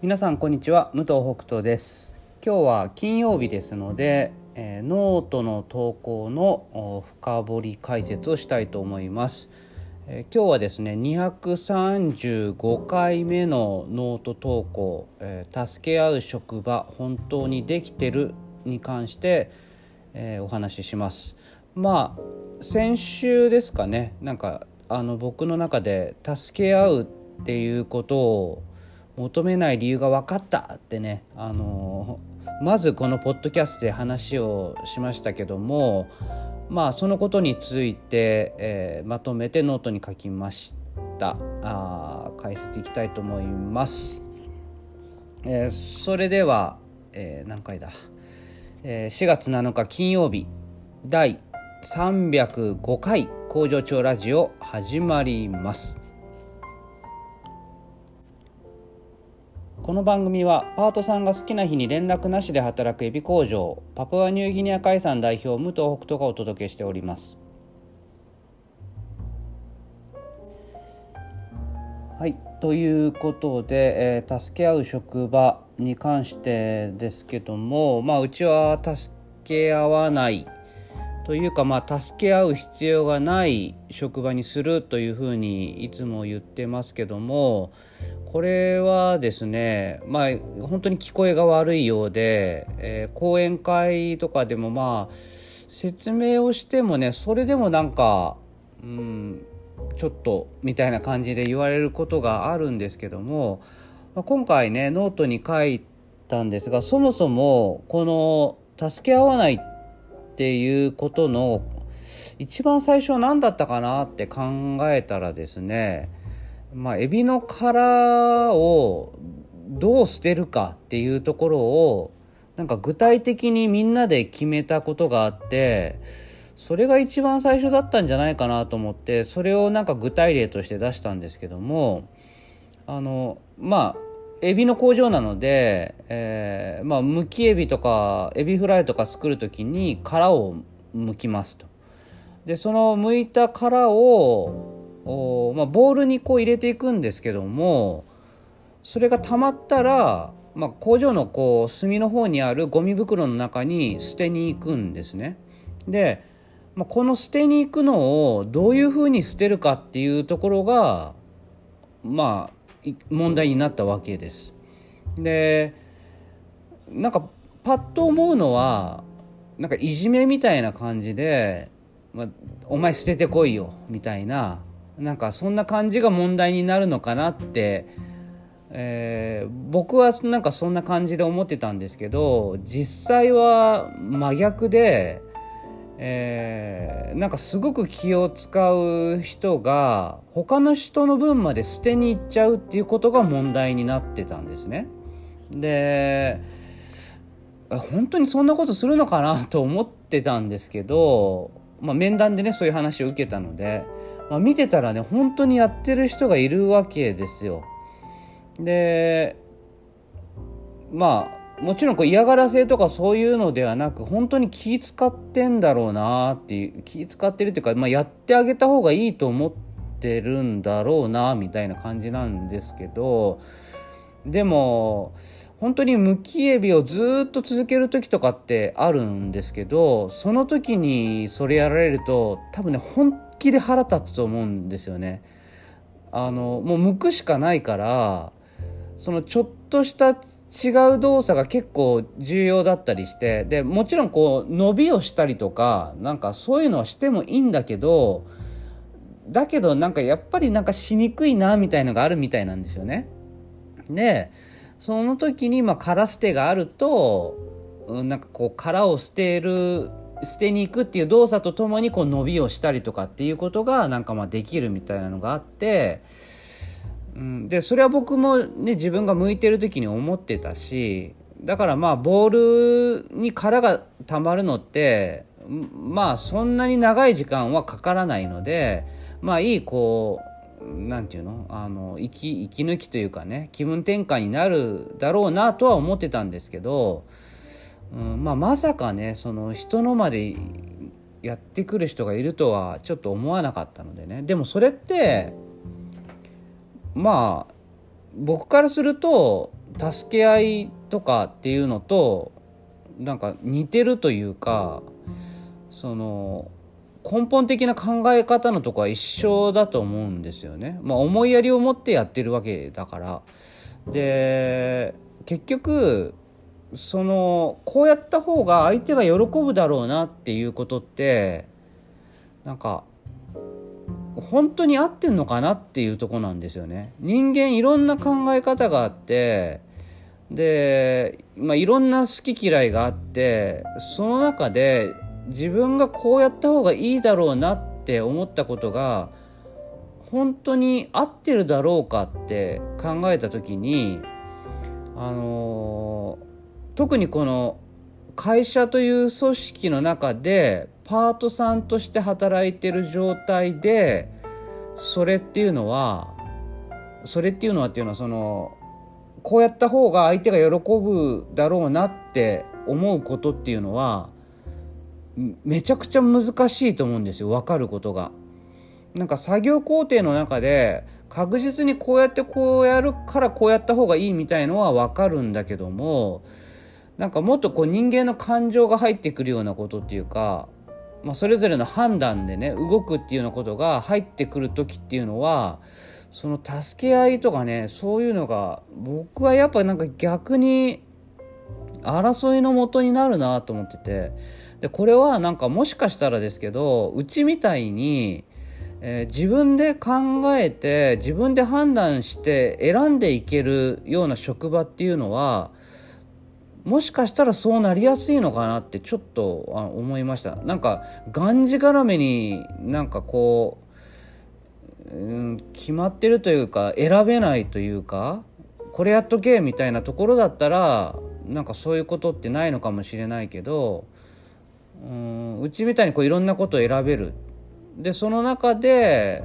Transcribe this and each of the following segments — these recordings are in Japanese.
皆さんこんにちは武藤北斗です。今日は金曜日ですので、えー、ノートの投稿の深掘り解説をしたいと思います、えー、今日はですね235回目のノート投稿、えー、助け合う職場本当にできてるに関して、えお話しします。まあ先週ですかねなんかあの僕の中で助け合うっていうことを求めない理由が分かったってねあのまずこのポッドキャストで話をしましたけどもまあそのことについて、えー、まとめてノートに書きました。あ解説いきたいと思います、えー、それでは、えー、何回だ、えー、4月7日金曜日第305回工場長ラジオ始まります。この番組はパートさんが好きな日に連絡なしで働くエビ工場パプアニューギニア海産代表武藤北斗がお届けしております。はいということで、えー、助け合う職場に関してですけどもまあうちは助け合わないというかまあ助け合う必要がない職場にするというふうにいつも言ってますけどもこれはですねまあ本当に聞こえが悪いようで、えー、講演会とかでもまあ説明をしてもねそれでもなんかうんちょっとみたいな感じで言われることがあるんですけども、まあ、今回ねノートに書いたんですがそもそもこの助け合わないっていうことの一番最初は何だったかなって考えたらですねまあエビの殻をどう捨てるかっていうところをなんか具体的にみんなで決めたことがあってそれが一番最初だったんじゃないかなと思ってそれをなんか具体例として出したんですけどもあのまあエビの工場なので、えー、まあ、むきエビとかエビフライとか作る時に殻を剥きますと。でその剥いた殻をまあ、ボウルにこう入れていくんですけどもそれが溜まったら、まあ、工場のこう隅の方にあるゴミ袋の中に捨てに行くんですね。で、まあ、この捨てに行くのをどういうふうに捨てるかっていうところがまあ問題になったわけです。でなんかパッと思うのはなんかいじめみたいな感じで「まお前捨ててこいよ」みたいななんかそんな感じが問題になるのかなって、えー、僕はなんかそんな感じで思ってたんですけど実際は真逆でえー、なんかすごく気を使う人が他の人の分まで捨てに行っちゃうっていうことが問題になってたんですね。で本当にそんなことするのかなと思ってたんですけど、まあ、面談でねそういう話を受けたので、まあ、見てたらね本当にやってる人がいるわけですよ。でまあもちろんこう嫌がらせとかそういうのではなく本当に気使ってんだろうなっていう気使ってるっていうか、まあ、やってあげた方がいいと思ってるんだろうなみたいな感じなんですけどでも本当にむきエビをずっと続ける時とかってあるんですけどその時にそれやられると多分ね本気で腹立つと思うんですよね。あのもう剥くしかないからそのちょっとした違う動作が結構重要だったりしてでもちろんこう伸びをしたりとかなんかそういうのはしてもいいんだけどだけどなんかやっぱりなんかしにくいなみたいのがあるみたいなんですよね。でその時にまあ殻捨てがあるとなんかこう殻を捨てる捨てに行くっていう動作とともにこう伸びをしたりとかっていうことがなんかまあできるみたいなのがあって。うん、でそれは僕もね自分が向いてる時に思ってたしだからまあボールに殻がたまるのってまあそんなに長い時間はかからないのでまあいいこう何て言うのあの息息抜きというかね気分転換になるだろうなとは思ってたんですけど、うんまあ、まさかねその人のまでやってくる人がいるとはちょっと思わなかったのでねでもそれってまあ僕からすると助け合いとかっていうのとなんか似てるというかその根本的な考え方のとこは一緒だと思うんですよね。まあ、思いやりを持ってやってるわけだからで結局そのこうやった方が相手が喜ぶだろうなっていうことってなんか本当に合ってんのかなっていうとこなんですよね。人間いろんな考え方があってで、まあ、いろんな好き嫌いがあってその中で自分がこうやった方がいいだろうなって思ったことが本当に合ってるだろうかって考えた時にあの特にこの会社という組織の中でパートさんとして働いてる状態でそれっていうのはそれっていうのはっていうのはそのこうやった方が相手が喜ぶだろうなって思うことっていうのはめちゃくちゃ難しいと思うんですよ分かることが。なんか作業工程の中で確実にこうやってこうやるからこうやった方がいいみたいのは分かるんだけどもなんかもっとこう人間の感情が入ってくるようなことっていうか、まあ、それぞれの判断でね動くっていうようなことが入ってくる時っていうのはその助け合いとかねそういうのが僕はやっぱなんか逆に争いのもとになるなと思っててでこれはなんかもしかしたらですけどうちみたいに、えー、自分で考えて自分で判断して選んでいけるような職場っていうのはもしかしたらそうなりやすいのかなってちょっと思いました。なんかがんじがらめになんかこう、うん、決まってるというか選べないというかこれやっとけみたいなところだったらなんかそういうことってないのかもしれないけどうんうちみたいにこういろんなことを選べる。でその中で、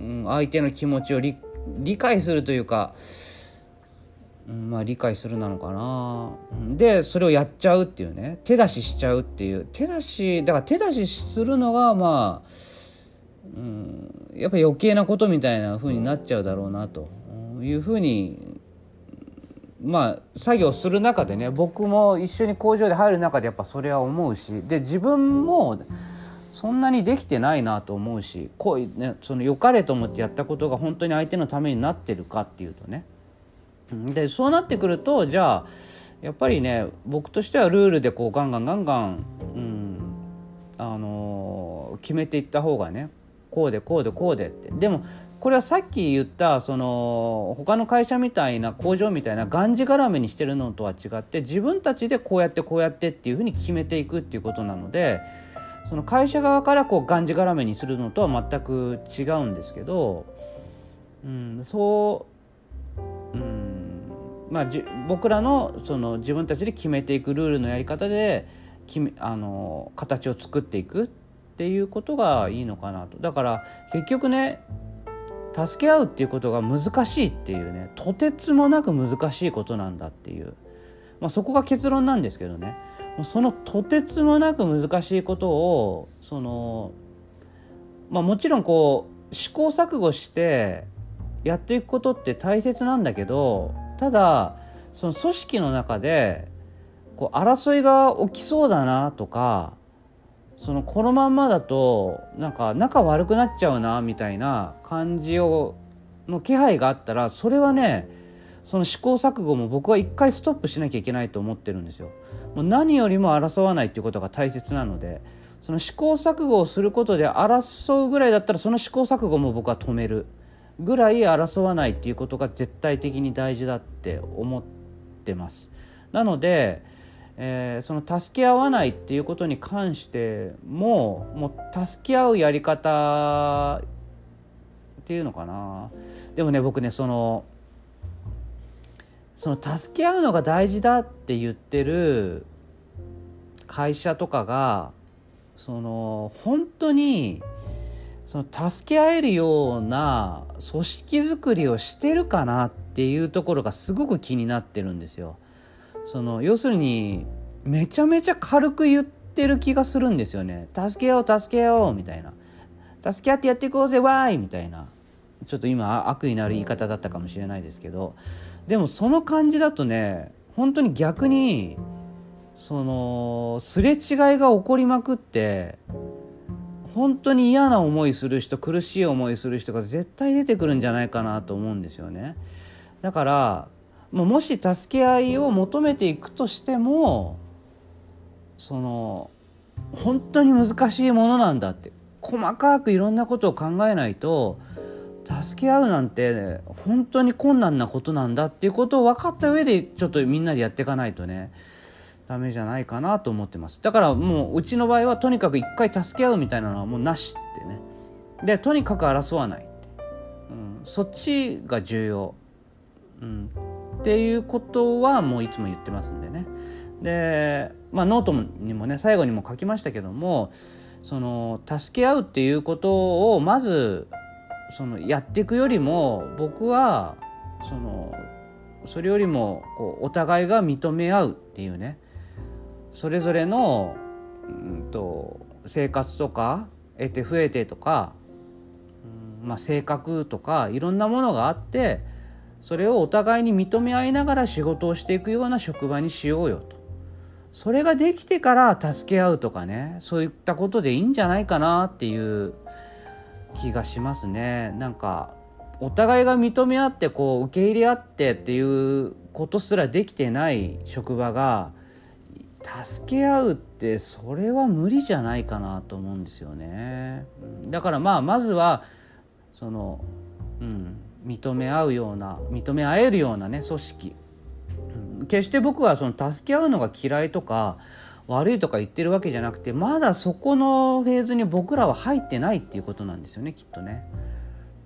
うん、相手の気持ちを理解するというか、まあ理解するなのかな。でそれをやっちゃうっていうね。手出ししちゃうっていう。手出しだから手出しするのがまあ、うん、やっぱ余計なことみたいな風になっちゃうだろうなと。いうふうにまあ作業する中でね僕も一緒に工場で入る中でやっぱそれは思うし。で自分もそんなにできてないなと思うしこう、ね、その良かれと思ってやったことが本当に相手のためになってるかっていうとね。でそうなってくるとじゃあやっぱりね僕としてはルールでこうガンガンガンガン、うん、あのー、決めていった方がねこうでこうでこうでって。でもこれはさっき言ったその他の会社みたいな工場みたいながんじがらめにしてるのとは違って自分たちでこうやってこうやってっていうふうに決めていくっていうことなのでその会社側からこうがんじがらめにするのとは全く違うんですけど、うん、そう、うんまあ、じ僕らのその自分たちで決めていくルールのやり方で決めあの形を作っていくっていうことがいいのかなと。だから結局ね助け合うっていうことが難しいっていうねとてつもなく難しいことなんだっていう、まあ、そこが結論なんですけどねそのとてつもなく難しいことをその、まあ、もちろんこう試行錯誤してやっていくことって大切なんだけどただその組織の中でこう争いが起きそうだなとかそのこのまんまだとなんか仲悪くなっちゃうなみたいな感じをの気配があったらそれはねその試行錯誤も僕は一回ストップしなきゃいけないと思ってるんですよ。もう何よりも争わないっていうことが大切なのでその試行錯誤をすることで争うぐらいだったらその試行錯誤も僕は止めるぐらい争わないっていうことが絶対的に大事だって思ってます。なのでえー、その助け合わないっていうことに関してももう助け合うやり方っていうのかなでもね僕ねそのその助け合うのが大事だって言ってる会社とかがその本当にその助け合えるような組織づくりをしてるかなっていうところがすごく気になってるんですよ。その要するにめちゃめちゃ軽く言ってる気がするんですよね。助けよう助けようみたいな。助け合ってやっていこうぜわーいみたいな。ちょっと今悪意のある言い方だったかもしれないですけど。でもその感じだとね本当に逆にそのすれ違いが起こりまくって本当に嫌な思いする人苦しい思いする人が絶対出てくるんじゃないかなと思うんですよね。だからもし助け合いを求めていくとしてもその本当に難しいものなんだって細かくいろんなことを考えないと助け合うなんて、本当に困難なことなんだっていうことを分かった上でちょっとみんなでやっていかないとねダメじゃないかなと思ってます。だからもううちの場合はとにかく一回助け合うみたいなのはもうなしってね。でとにかく争わないって、うん、そっちが重要、うん、っていうことはもういつも言ってますんでね。でまあノートにもね最後にも書きましたけどもその助け合うっていうことをまずそのやっていくよりも僕はそのそれよりもこうお互いが認め合うっていうね。それぞれの、うんと、生活とか得て増えてとか、うんまあ、性格とかいろんなものがあってそれをお互いに認め合いながら仕事をしていくような職場にしようよと。それができてから助け合うとかねそういったことでいいんじゃないかなっていう気がしますね。なんかお互いが認め合ってこう受け入れ合ってっていうことすらできてない職場が助け合うってそれは無理じゃないかなと思うんですよね。だからまあまずはその、うん、認め合うような認め合えるようなね組織、うん、決して僕はその助け合うのが嫌いとか悪いとか言ってるわけじゃなくてまだそこのフェーズに僕らは入ってないっていうことなんですよねきっとね。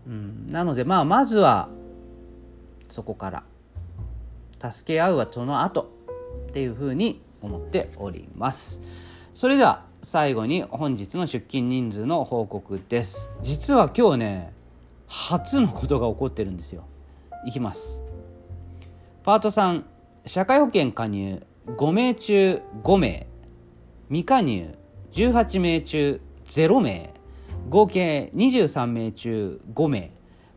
うん、なのでまあまずはそこから助け合うはその後っていうふうに思っております。それでは最後に本日の出勤人数の報告です。実は今日ね初のことが起こってるんですよ。いきます。パート3社会保険加入5名中5名。未加入18名中0名。合計23名中5名。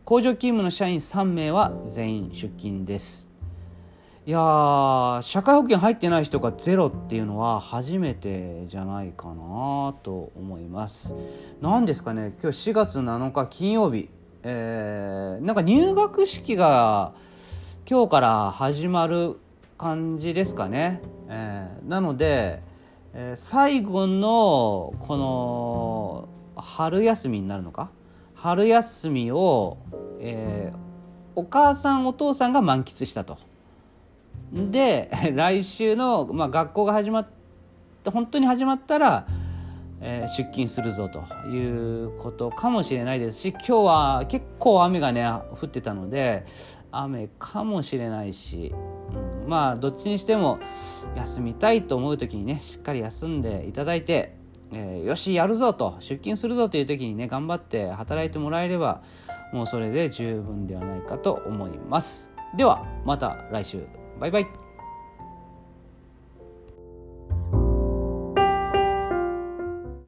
工場勤務の社員3名は全員出勤です。いや社会保険入ってない人がゼロっていうのは初めてじゃないかなと思います。何ですかね？今日4月7日金曜日。えー、なんか入学式が今日から始まる感じですかね、えー、なので、えー、最後のこの春休みになるのか？春休みを、え、お母さんお父さんが満喫したと。で 来週の、まあ、学校が始まって本当に始まったら、えー、出勤するぞということかもしれないですし今日は結構雨がね降ってたので雨かもしれないし、うん、まあどっちにしても休みたいと思う時にねしっかり休んでいただいて、えー、よしやるぞと出勤するぞという時にね頑張って働いてもらえればもうそれで十分ではないかと思います。ではまた来週バイバイ。